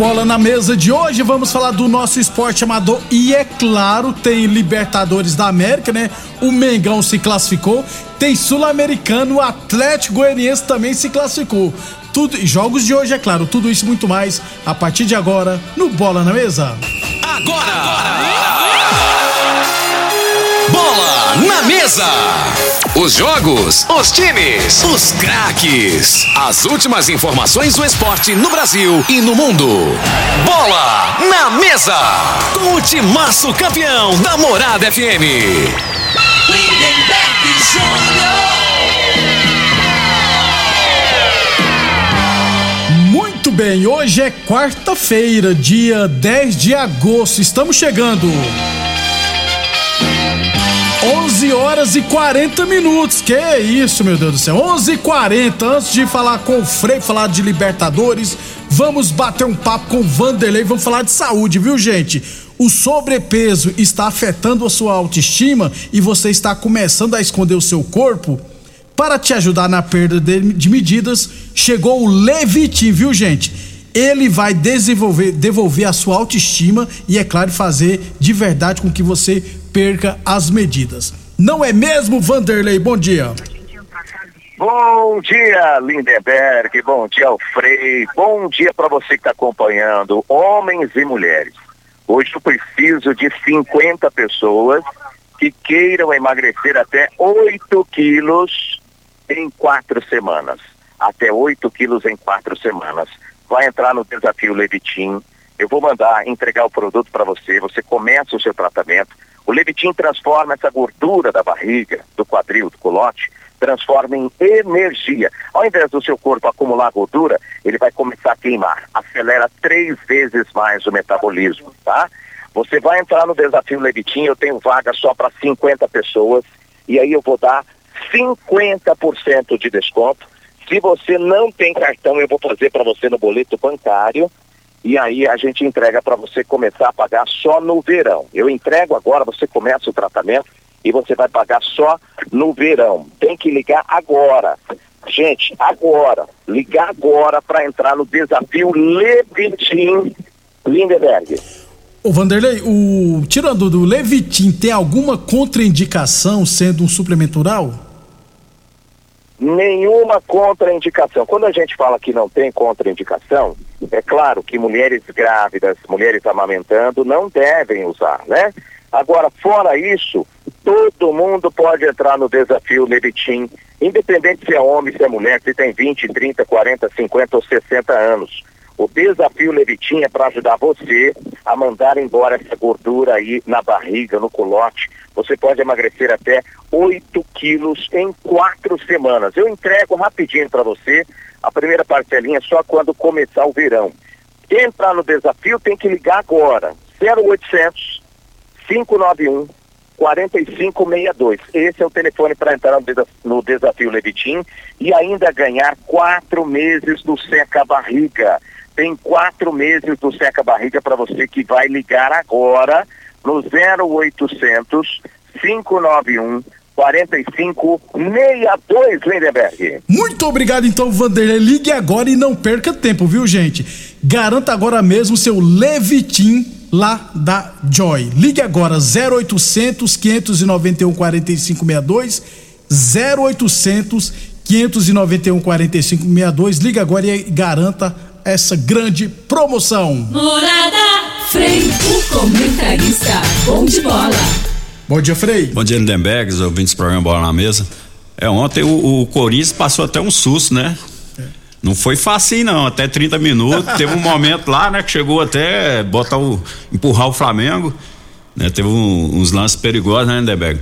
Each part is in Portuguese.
Bola na Mesa de hoje vamos falar do nosso esporte amador e é claro, tem Libertadores da América, né? O Mengão se classificou, tem Sul-Americano, o Atlético Goianiense também se classificou. Tudo, jogos de hoje, é claro, tudo isso muito mais a partir de agora no Bola na Mesa. Agora! Bola na mesa! Os jogos, os times, os craques. As últimas informações do esporte no Brasil e no mundo. Bola na mesa! Com o timaço campeão da Morada FM. Lindenberg Muito bem, hoje é quarta-feira, dia 10 de agosto. Estamos chegando. 11 horas e 40 minutos. Que isso, meu Deus do céu. 11 e 40 Antes de falar com o Frei, falar de Libertadores, vamos bater um papo com o Vanderlei. Vamos falar de saúde, viu, gente? O sobrepeso está afetando a sua autoestima e você está começando a esconder o seu corpo? Para te ajudar na perda de, medidas, chegou o Levitin, viu, gente? Ele vai desenvolver, devolver a sua autoestima e, é claro, fazer de verdade com que você perca as medidas. Não é mesmo, Vanderlei? Bom dia. Bom dia, Lindenberg. Bom dia, Alfrei. Bom dia para você que está acompanhando, homens e mulheres. Hoje eu preciso de 50 pessoas que queiram emagrecer até 8 quilos em quatro semanas. Até 8 quilos em quatro semanas. Vai entrar no desafio Levitim. Eu vou mandar entregar o produto para você. Você começa o seu tratamento. O Levitim transforma essa gordura da barriga, do quadril, do colote, transforma em energia. Ao invés do seu corpo acumular gordura, ele vai começar a queimar. Acelera três vezes mais o metabolismo, tá? Você vai entrar no desafio Levitim, eu tenho vaga só para 50 pessoas, e aí eu vou dar 50% de desconto. Se você não tem cartão, eu vou fazer para você no boleto bancário. E aí a gente entrega para você começar a pagar só no verão. Eu entrego agora, você começa o tratamento e você vai pagar só no verão. Tem que ligar agora. Gente, agora. Ligar agora para entrar no desafio Levitim Lindenberg. Ô Vanderlei, o tirando do Levitin, tem alguma contraindicação sendo um suplemento oral? Nenhuma contraindicação. Quando a gente fala que não tem contraindicação, é claro que mulheres grávidas, mulheres amamentando não devem usar, né? Agora, fora isso, todo mundo pode entrar no desafio Levitim, independente se é homem, se é mulher, se tem 20, 30, 40, 50 ou 60 anos. O desafio Levitim é para ajudar você a mandar embora essa gordura aí na barriga, no colote. Você pode emagrecer até 8 quilos em quatro semanas. Eu entrego rapidinho para você. A primeira parcelinha só quando começar o verão. Quem entrar no desafio tem que ligar agora. 0800 591 4562. Esse é o telefone para entrar no, no desafio Levitim e ainda ganhar quatro meses do Seca Barriga. Tem quatro meses do Seca Barriga para você que vai ligar agora no 0800 591 4562, Lindenberg. Muito obrigado, então, Vanderlei. Ligue agora e não perca tempo, viu, gente? Garanta agora mesmo seu Levitim lá da Joy. Ligue agora 0800 591 4562 0800 591 4562. Liga agora e garanta essa grande promoção. Morada Frei, o comentarista, bom de bola. Bom dia, Frei. Bom dia, Lindenberg, os ouvintes do programa Bola na Mesa. É, ontem o, o Corinthians passou até um susto, né? Não foi fácil não, até 30 minutos. teve um momento lá, né, que chegou até botar o empurrar o Flamengo, né? Teve um, uns lances perigosos, né, Lindenberg?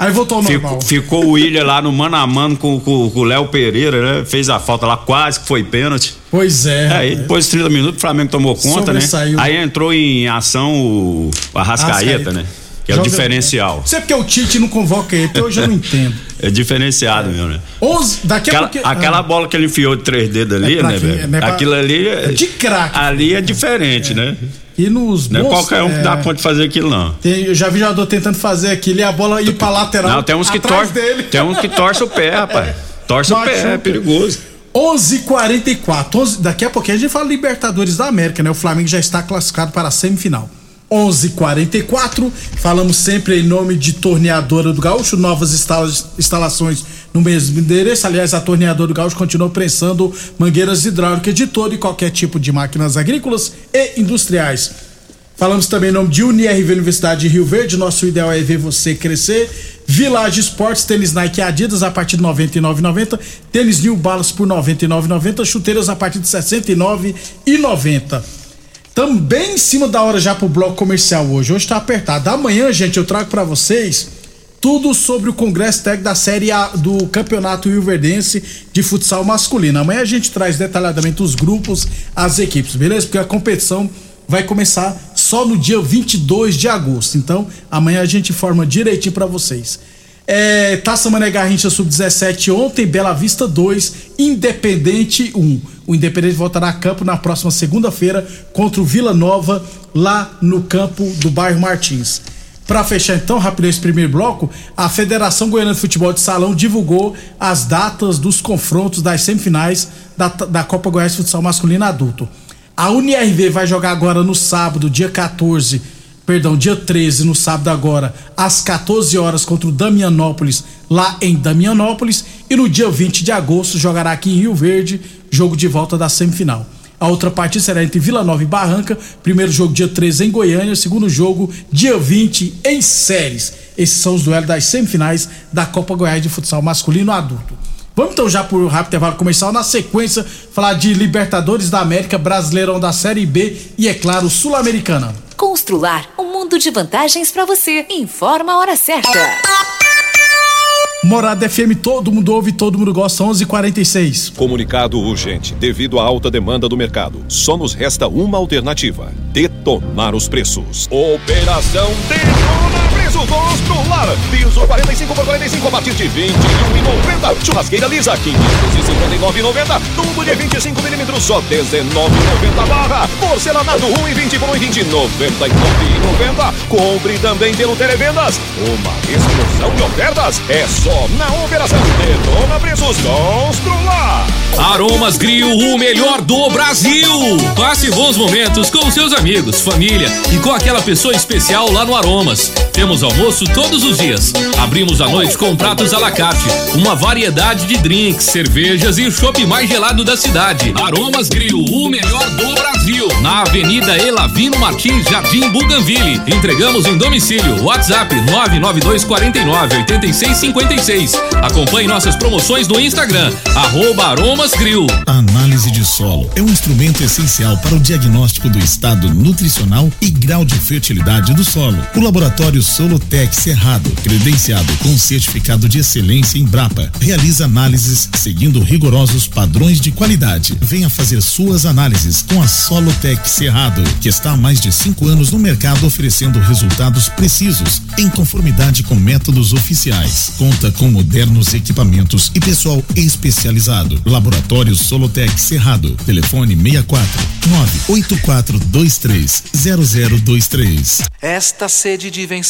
Aí voltou ao normal. Ficou, ficou o William lá no mano a mano com, com, com o Léo Pereira, né? Fez a falta lá, quase que foi pênalti. Pois é. Aí depois de 30 minutos o Flamengo tomou conta, né? Aí entrou em ação o Arrascaeta, Arrascaeta. né? Que é o Joga- diferencial. Sei porque o Tite não convoca ele, hoje eu não entendo. É diferenciado mesmo, né? 11, daqui a Aquela, pouco. aquela bola que ele enfiou de três dedos ali, É né, velho? é Aquilo ali é de craque. Ali é diferente, né? E nos Não é qualquer um que dá é, de fazer aquilo, não. tem- eu já vi jogador tentando fazer aquilo e a bola ir pra lateral. Não, tem uns que torcem. dele. Tem uns que torcem o pé, rapaz. Torce o pé, é perigoso. 11:44. 11 daqui a pouquinho a gente fala Libertadores da América, né? O Flamengo já está classificado para a semifinal. 11:44. Falamos sempre em nome de Torneadora do Gaúcho, novas instala- instalações no mesmo endereço. Aliás, a Torneadora do Gaúcho continua prensando mangueiras hidráulicas de todo e qualquer tipo de máquinas agrícolas e industriais. Falamos também em nome de UniRV Universidade de Rio Verde. Nosso ideal é ver você crescer. Village Esportes, tênis Nike Adidas a partir de R$ 99,90. Tênis New Balance por R$ 99,90. Chuteiras a partir de R$ 69,90. Também em cima da hora já pro bloco comercial hoje. Hoje tá apertado. Amanhã, gente, eu trago pra vocês tudo sobre o Congresso Técnico da Série A do Campeonato Rio Verdense de futsal masculino. Amanhã a gente traz detalhadamente os grupos, as equipes, beleza? Porque a competição vai começar só no dia 22 de agosto. Então, amanhã a gente informa direitinho pra vocês. É, Taça Mané Garrincha Sub-17 ontem, Bela Vista 2, Independente 1. O Independente voltará a campo na próxima segunda-feira contra o Vila Nova, lá no campo do bairro Martins. Para fechar então, rapidão esse primeiro bloco, a Federação Goiana de Futebol de Salão divulgou as datas dos confrontos das semifinais da, da Copa Goiás Futsal Masculino Adulto. A UniRV vai jogar agora no sábado, dia 14, perdão, dia 13, no sábado agora, às 14 horas contra o Damianópolis, lá em Damianópolis, e no dia 20 de agosto jogará aqui em Rio Verde, jogo de volta da semifinal. A outra partida será entre Vila Nova e Barranca, primeiro jogo dia 13 em Goiânia, segundo jogo dia 20 em Séries. Esses são os duelos das semifinais da Copa Goiás de Futsal Masculino Adulto. Vamos então já por rápido intervalo comercial, na sequência falar de Libertadores da América, Brasileirão da Série B e, é claro, Sul-Americana. Constrular um mundo de vantagens para você. Informa a hora certa. Morada FM, todo mundo ouve, todo mundo gosta, 11:46. Comunicado urgente. Devido à alta demanda do mercado, só nos resta uma alternativa: detonar os preços. Operação Detona Preços Constrular. Piso 45 por 45 a partir de 21,90. Churrasqueira lisa 559,90. Tubo de 25 milímetros só 19,90 barra. Porcelanato 1,20 por 1,20 99,90. Compre também pelo Televendas. Uma explosão de ofertas é só na Operação Detona Preços Constrular. Aromas Grill, o melhor do Brasil. Passe bons momentos com seus amigos, família e com aquela pessoa especial lá no Aromas. Temos almoço todos os dias. Abrimos à noite com pratos à la carte, uma variedade de drinks, cervejas e o chopp mais gelado da cidade. Aromas Grill, o melhor do Brasil. Na Avenida Elavino Martins, Jardim Buganville. Entregamos em domicílio. WhatsApp 992 49 86 56. Acompanhe nossas promoções no Instagram, arroba Aromas Grill. A análise de solo é um instrumento essencial para o diagnóstico do estado nutricional e grau de fertilidade do solo. O laboratório Solotec Cerrado, credenciado com certificado de excelência em Brapa. Realiza análises seguindo rigorosos padrões de qualidade. Venha fazer suas análises com a Solotec Cerrado, que está há mais de cinco anos no mercado oferecendo resultados precisos, em conformidade com métodos oficiais. Conta com modernos equipamentos e pessoal especializado. Laboratório Solotec Cerrado. Telefone 64 98423 0023. Esta sede de vencer,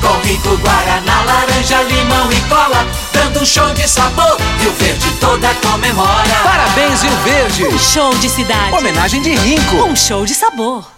com rico guaraná, laranja, limão e cola, dando um show de sabor. Rio Verde toda comemora. Parabéns, Rio Verde. Um show de cidade. Homenagem de Rinco. Um show de sabor.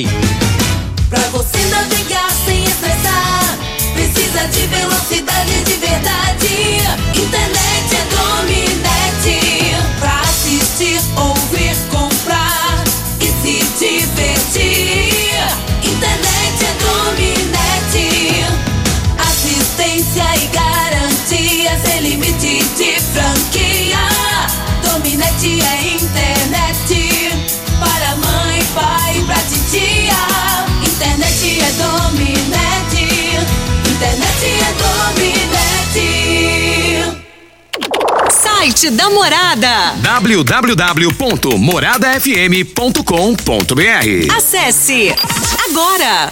Pra você navegar sem estressar, precisa de velocidade de verdade. Internet é Dominete. Pra assistir, ouvir, é Dominete. Internet é Dominete. Site da Morada. www.moradafm.com.br Acesse agora.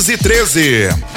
1513.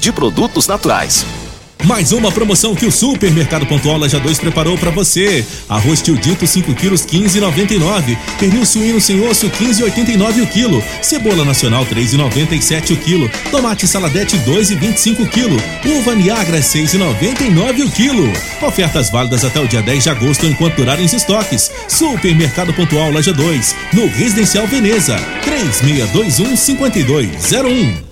de produtos naturais. Mais uma promoção que o Supermercado Pontual Laja 2 preparou para você. Arroz tio dito 5 quilos 15,99. Pernil suíno sem osso 15,89 o quilo. Cebola nacional 3,97 o quilo. Tomate saladete 2,25 o quilo. Uva Niagara 6,99 o quilo. Ofertas válidas até o dia 10 de agosto enquanto durarem os estoques. Supermercado Pontual Laja 2, no Residencial Veneza. 3621 5201.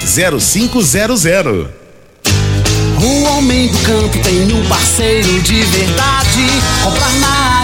0500. O homem do campo tem um parceiro de verdade. Comprar na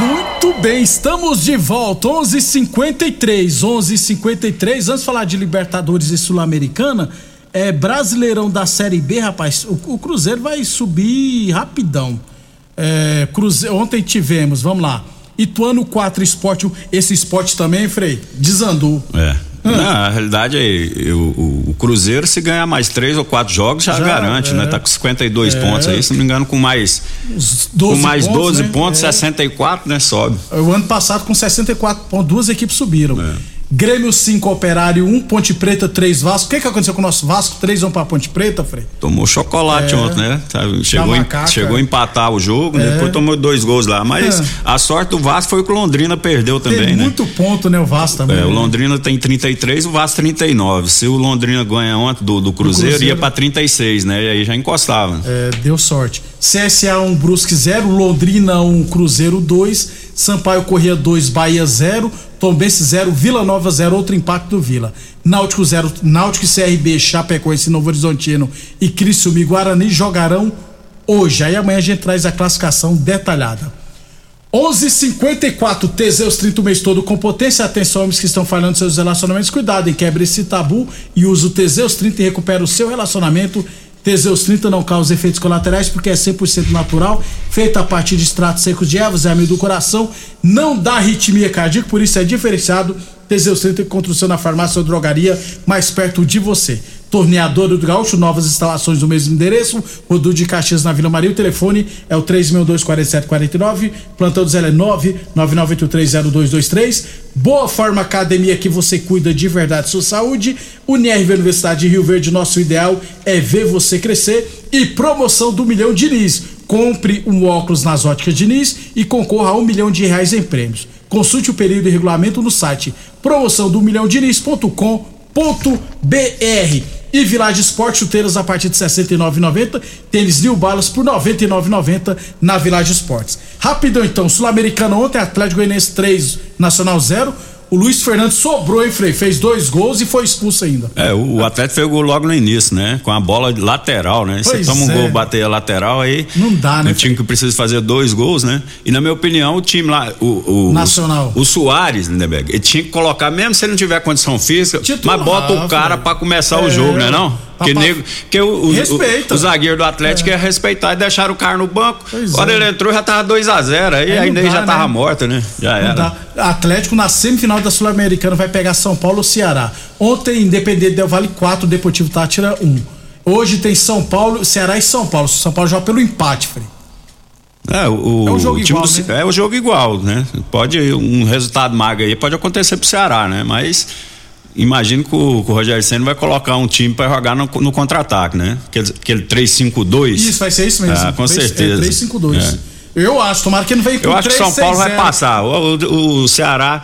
Muito bem, estamos de volta. 11:53, 11:53. Antes de falar de Libertadores e Sul-Americana, é Brasileirão da Série B, rapaz. O, o Cruzeiro vai subir rapidão. É, Cruze... Ontem tivemos, vamos lá. Ituano 4 Esporte. Esse esporte também, Frei, desandou. É. Na realidade, é, o, Cruzeiro, se ganhar mais três ou quatro jogos, já, Já, garante, é. né? Tá com 52 É. pontos aí, se não me engano, com mais. 12 com mais pontos, 12 né? pontos, É. 64, né? Sobe. O ano passado, com 64 pontos, duas equipes subiram. É. Grêmio 5, Operário 1, Ponte Preta 3, Vasco. O que, que aconteceu com o nosso Vasco? 3 vão pra Ponte Preta, Frei? Tomou chocolate É. ontem, né? Sabe, Chegou, em, chegou a empatar o jogo, É. depois tomou dois gols lá. Mas É. a sorte do Vasco foi que o Londrina perdeu também, Tem né? muito ponto, né, o Vasco também. É, o né? Londrina tem 33, o Vasco 39. Se o Londrina ganha ontem do, do Cruzeiro, Cruzeiro. ia pra 36, né? E aí já encostava. É, deu sorte. CSA 1, Brusque 0, Londrina 1, Cruzeiro 2, Sampaio Corrêa 2, Bahia 0, Tombense 0, Vila Nova 0, outro impacto do Vila. Náutico 0, Náutico e CRB, Chapecoense, Novo Horizontino e Criciúma e Guarani jogarão hoje. Aí amanhã a gente traz a classificação detalhada. 11:54 Teseus 30 o mês todo com potência. Atenção, homens que estão falhando seus relacionamentos. Cuidado, hein? Quebre esse tabu e use o Teseus 30 e recupera o seu relacionamento. Teseus 30 não causa efeitos colaterais porque é 100% natural, feito a partir de extratos secos de ervas, é amigo do coração, não dá arritmia cardíaca, por isso é diferenciado. Teseus 30 encontra o seu na farmácia ou drogaria mais perto de você. Torneadora do Gaúcho, novas instalações do mesmo endereço, Rodul de Caxias na Vila Maria. O telefone é o 3624749, plantão do Zé é 999830223. Boa Forma Academia que você cuida de verdade sua saúde. Unirv Universidade de Rio Verde, nosso ideal é ver você crescer. E promoção do Milhão Diniz. Compre um óculos nas óticas Diniz e concorra a um milhão de reais em prêmios. Consulte o período e regulamento no site promoção do milhão E Village Esporte, chuteiras a partir de R$ 69,90. Tênis New Balance por R$ 99,90 na Village Esportes. Rapidão então, Sul-Americano ontem, Atlético Goianiense 3, Nacional 0. O Luiz Fernando sobrou, hein, Frei? Fez dois gols e foi expulso ainda. É, o, o Atlético fez o gol logo no início, né? Com a bola lateral, né? Você toma um é. gol, bater a lateral aí. Não dá, né? Um time que precisa fazer dois gols, né? E na minha opinião, o time lá, o. o Nacional. O, o Soares, Lindeberg, ele tinha que colocar, mesmo se ele não tiver condição física, mas bota o cara pra começar o É. jogo, né? Não? Porque, nego, que o, o, o, o zagueiro do Atlético ia respeitar e deixaram o cara no banco. Pois Quando é. ele entrou, já tava 2x0. Aí Aí ele dá, já tava né? morto, né? Já Não era. dá. Atlético na semifinal da Sul-Americana vai pegar São Paulo ou Ceará. Ontem, Independente Del Vale 4, Deportivo Tátira 1. Hoje tem São Paulo, Ceará e São Paulo. São Paulo joga pelo empate, Frei. É, o, É um jogo o igual, do né? é o jogo igual, né? Pode um resultado mago aí pode acontecer pro Ceará, né? Mas imagino que o, que o Rogério Senna vai colocar um time para jogar no, no contra-ataque, né? Aquele, aquele 3-5-2. Isso, vai ser isso mesmo. Ah, com Três- certeza. É 3-5-2. É. Eu acho, tomara que ele não venha com Eu acho que 3, São Paulo 6, vai 0. passar. O, o- o Ceará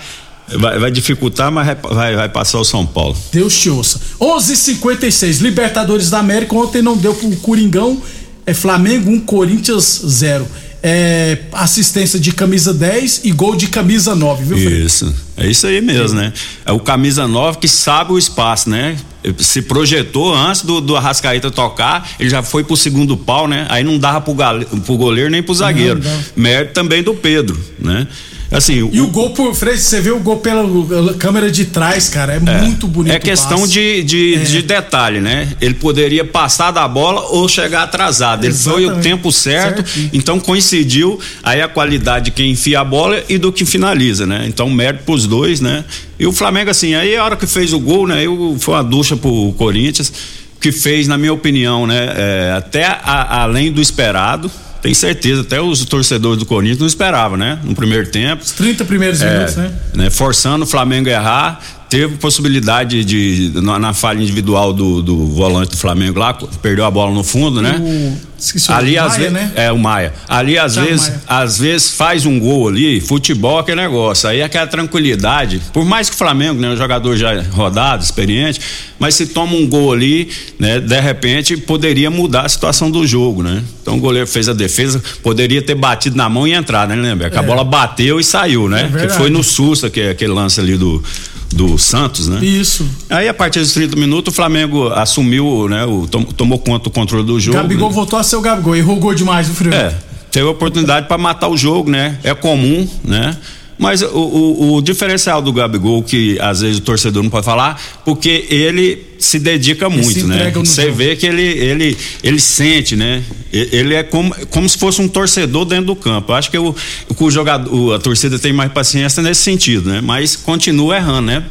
vai, vai dificultar, mas vai, vai, vai passar o São Paulo. Deus te ouça. 11:56 Libertadores da América. Ontem não deu pro Coringão. É Flamengo 1, Corinthians 0. É, assistência de camisa 10 e gol de camisa 9, viu, Frei? Isso, é isso aí mesmo, né? É o camisa 9 que sabe o espaço, né? Se projetou antes do, do Arrascaeta tocar, ele já foi pro segundo pau, né? Aí não dava pro, gale, pro goleiro nem pro zagueiro. Não, não. Mérito também do Pedro, né? Assim, E o gol por Frei, você vê o gol pela pela câmera de trás, cara, é, muito bonito. É o questão de, de, É. de detalhe, né? Ele poderia passar da bola ou chegar atrasado. Ele foi o Exatamente. tempo certo, então coincidiu aí a qualidade de quem enfia a bola e do que finaliza, né? Então mérito pros dois, né? E o Flamengo, assim, aí a hora que fez o gol, né? Eu, foi uma ducha pro Corinthians, que fez, na minha opinião, né? é, até a- além do esperado. Tenho certeza, até os torcedores do Corinthians não esperavam, né? No primeiro tempo. 30 primeiros É, minutos, né? né, Forçando o Flamengo a errar, teve possibilidade de, na, na falha individual do, do volante do Flamengo lá, perdeu a bola no fundo, né? O, esqueci o ali Maia, às vezes né? é o Maia. Ali às Thiago vezes, Maia. às vezes faz um gol ali, futebol é aquele negócio. Aí é aquela tranquilidade. Por mais que o Flamengo, né, um jogador já rodado, experiente, mas se toma um gol ali, né, de repente poderia mudar a situação do jogo, né? Então o goleiro fez a defesa, poderia ter batido na mão e entrar, né, lembra? Que a É. bola bateu e saiu, né? É que foi no susto, que é aquele lance ali do do Santos, né? Isso. Aí a partir dos 30 minutos o Flamengo assumiu, né, o, tom- tomou conta do controle do jogo. Gabigol voltou a ser o Gabigol. Errou gol demais, viu, Frio? É, teve oportunidade para matar o jogo, né? É comum, né? Mas o, o- o diferencial do Gabigol, que às vezes o torcedor não pode falar, porque ele se dedica Ele se muito, né? Você jogo. vê que ele, ele, ele sente, né? Ele é como, como se fosse um torcedor dentro do campo. Eu acho que o, o, jogador, a torcida tem mais paciência nesse sentido, né? Mas continua errando, né?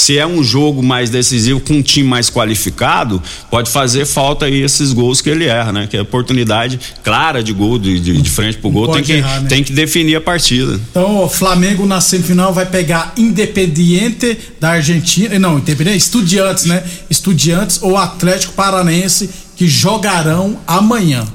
Se é um jogo mais decisivo com um time mais qualificado, pode fazer falta aí esses gols que ele erra, né? Que é oportunidade clara de gol, de, de, de frente pro gol, tem que, errar, né? tem que definir a partida. Então, o Flamengo na semifinal vai pegar Independiente da Argentina. Não, Independiente, Estudiantes, né? Estudiantes ou Atlético Paranaense que jogarão amanhã.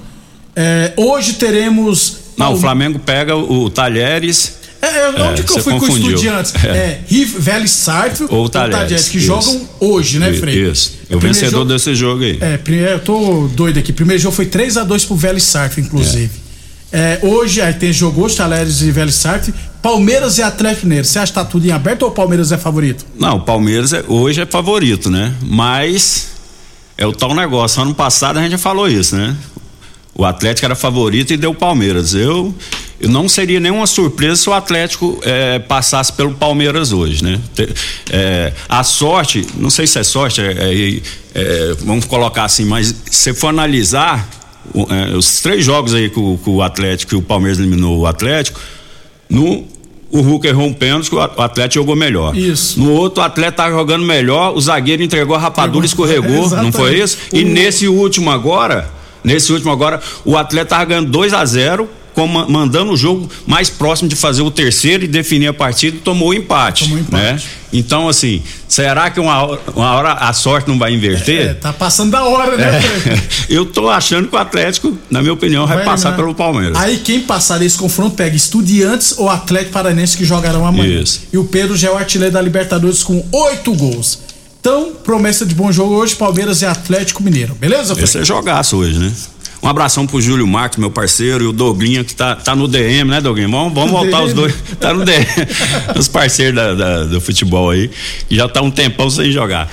É, hoje teremos. Não, o Flamengo pega o, o Talheres. É, é, onde que eu fui com confundiu. Estudiantes? É, Riv, Vélez Sarsfield Ou Talheres, que isso. jogam hoje, né, Frei? Isso. É o primeiro vencedor jogo- desse jogo aí. É, primeiro, eu tô doido aqui. Primeiro jogo foi 3 a 2 pro Vélez Sarsfield, inclusive. É, hoje, aí tem jogo hoje, Talheres e Vélez Sarsfield. Palmeiras e Atlético Mineiro. Você acha que tá tudo em aberto ou o Palmeiras é favorito? Não, o Palmeiras é- hoje é favorito, né? Mas é o tal negócio. Ano passado a gente já falou isso, né? O Atlético era favorito e deu o Palmeiras. Eu não seria nenhuma surpresa se o Atlético eh, passasse pelo Palmeiras hoje, né? Eh, a sorte, não sei se é sorte, é- é- é, vamos colocar assim, mas se for analisar o- eh, os três jogos aí que o, que o Atlético, que o Palmeiras eliminou o Atlético, no o Hulk errou um pênalti, o Atlético jogou melhor. Isso. No outro, o Atlético tava jogando melhor, o zagueiro entregou a rapadura e escorregou, não foi isso? E O- nesse último agora, nesse último agora, o Atlético tava ganhando 2 a 0 com- mandando o jogo mais próximo de fazer o terceiro e definir a partida tomou o empate. Né? Então, assim, será que uma, hora- uma hora a sorte não vai inverter? É, tá passando da hora, né, Frei? Eu tô achando que o Atlético, na minha opinião, vai, Vai passar eliminar. pelo Palmeiras. Aí quem passar esse confronto pega Estudiantes ou Atlético Paranense que jogarão amanhã. Isso. E o Pedro já é o artilheiro da Libertadores com oito gols. Então, promessa de bom jogo hoje, Palmeiras e Atlético Mineiro. Beleza, Frei? Esse é jogaço hoje, né? Um abração pro Júlio Marques, meu parceiro, e o Doblinha, que tá, tá no DM, né, Doguinho? Vamos, vamos voltar os dois. Tá no DM. os parceiros da- da- do futebol aí, que já tá um tempão sem jogar.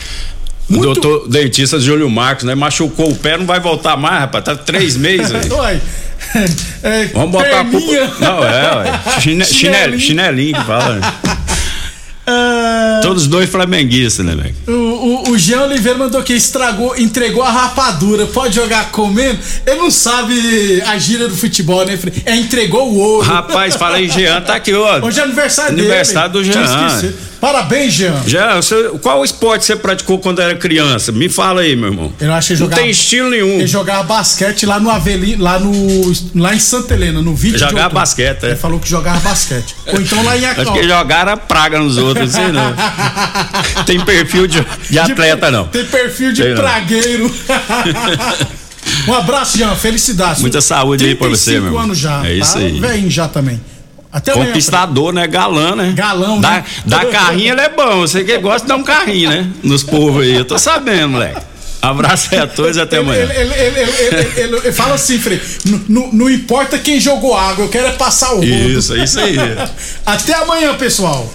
O doutor dentista Júlio Marcos, né? Machucou o pé, não vai voltar mais, rapaz. Tá três meses aí. É, Vamos botar a culpa. Não, é, ué. Chine, chinelinho. chinelinho que fala. Todos dois flamenguistas, né, velho? o, o, o Jean Oliveira mandou que estragou, entregou a rapadura. Pode jogar comendo? Ele não sabe a gíria do futebol, né? É entregou o ouro. Rapaz, fala aí, Jean, tá aqui, ó. Hoje é aniversário dele. Aniversário do Jean. Parabéns, Jean. Já, você- qual esporte você praticou quando era criança? Me fala aí, meu irmão. Eu acho que Não jogava, tem estilo nenhum. Ele jogava basquete lá no Avelino, lá no lá em Santa Helena, no vídeo. de Jogava basquete, é. Ele falou que jogava basquete. Ou então lá em Acho Acol. que jogaram praga nos outros, sei não. Tem perfil de, de atleta, não. Tem perfil de não. pragueiro. um abraço, Jean. Felicidades. Muita saúde aí pra você, 35 meu anos já. É isso tá aí. Velhinho já também. Até amanhã. Conquistador, né? Galã, né? Galão, né? Da carrinho ele é bom. Você que gosta de dar um carrinho, né? Nos povos aí. Eu tô sabendo, moleque. Abraço aí a todos e até amanhã. ele, ele, ele, fala assim, Frei, "Não- não não importa quem jogou água, eu quero é passar o rodo. Isso, é isso aí. Até amanhã, pessoal.